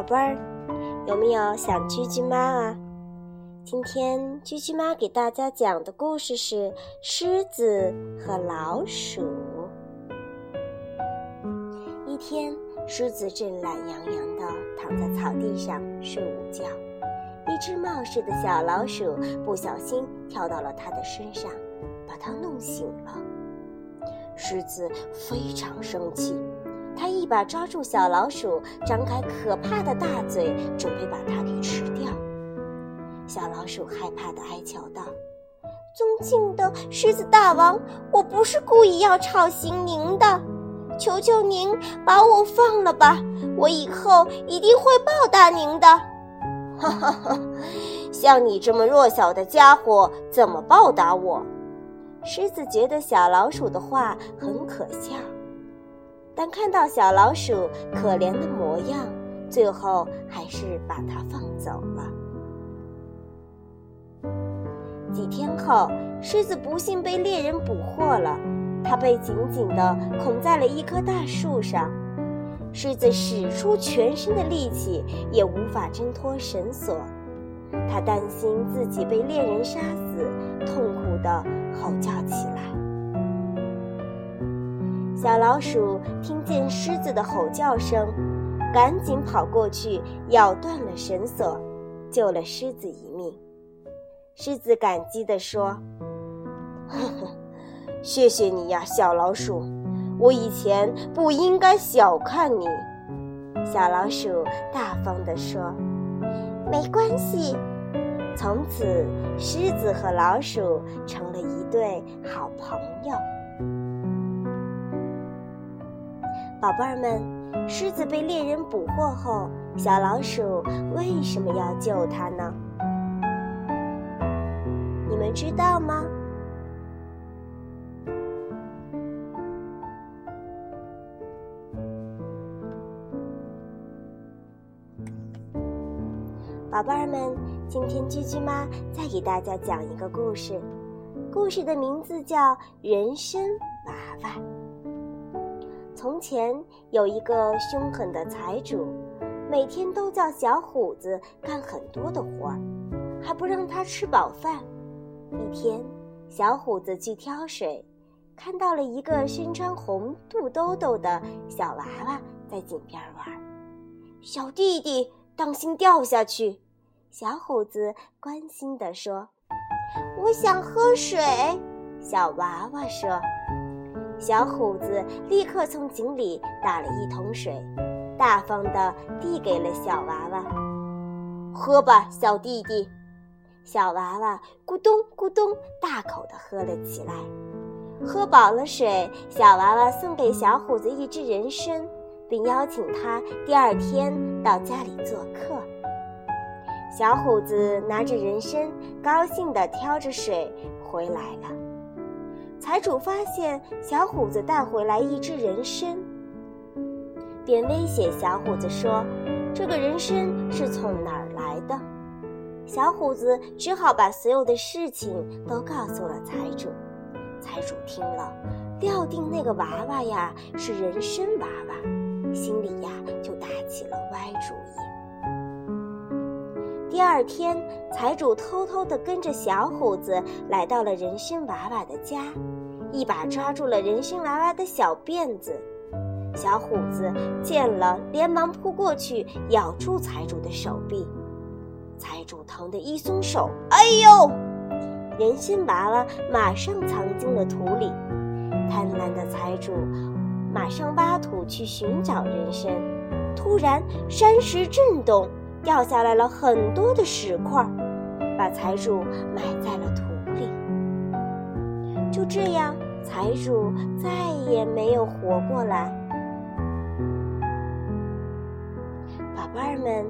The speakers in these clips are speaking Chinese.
宝贝儿，有没有想居居妈啊？今天居居妈给大家讲的故事是《狮子和老鼠》。一天，狮子正懒洋洋地躺在草地上睡午觉，一只冒失的小老鼠不小心跳到了它的身上，把它弄醒了。狮子非常生气。他一把抓住小老鼠，张开可怕的大嘴，准备把它给吃掉。小老鼠害怕的哀求道：“尊敬的狮子大王，我不是故意要吵醒您的，求求您把我放了吧，我以后一定会报答您的。”哈哈哈，像你这么弱小的家伙，怎么报答我？狮子觉得小老鼠的话很可笑。但看到小老鼠可怜的模样，最后还是把它放走了。几天后，狮子不幸被猎人捕获了，它被紧紧地捆在了一棵大树上。狮子使出全身的力气，也无法挣脱绳索。它担心自己被猎人杀死，痛苦地吼叫起来。小老鼠听见狮子的吼叫声，赶紧跑过去，咬断了绳索，救了狮子一命。狮子感激地说：“呵呵，谢谢你呀，小老鼠！我以前不应该小看你。”小老鼠大方地说：“没关系。”从此，狮子和老鼠成了一对好朋友。宝贝儿们，狮子被猎人捕获后，小老鼠为什么要救它呢？你们知道吗？宝贝儿们，今天居居妈再给大家讲一个故事，故事的名字叫《人参娃娃》。从前有一个凶狠的财主，每天都叫小虎子干很多的活儿，还不让他吃饱饭。一天，小虎子去挑水，看到了一个身穿红肚兜兜的小娃娃在井边玩。小弟弟，当心掉下去！小虎子关心地说：“我想喝水。”小娃娃说。小虎子立刻从井里打了一桶水，大方地递给了小娃娃：“喝吧，小弟弟。”小娃娃咕咚咕咚大口地喝了起来。喝饱了水，小娃娃送给小虎子一只人参，并邀请他第二天到家里做客。小虎子拿着人参，高兴地挑着水回来了。财主发现小虎子带回来一只人参，便威胁小虎子说：“这个人参是从哪儿来的？”小虎子只好把所有的事情都告诉了财主。财主听了，料定那个娃娃呀是人参娃娃，第二天，财主偷偷地跟着小虎子来到了人参娃娃的家，一把抓住了人参娃娃的小辫子。小虎子见了，连忙扑过去咬住财主的手臂。财主疼得一松手，哎呦！人参娃娃马上藏进了土里。贪婪的财主马上挖土去寻找人参，突然山石震动。掉下来了很多的石块，把财主埋在了土里。就这样，财主再也没有活过来。宝贝儿们，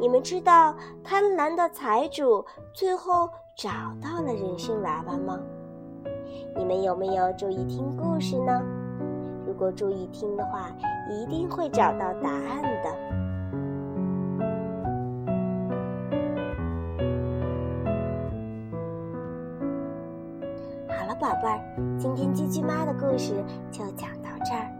你们知道贪婪的财主最后找到了人参娃娃吗？你们有没有注意听故事呢？如果注意听的话，一定会找到答案的。妈的故事就讲到这儿。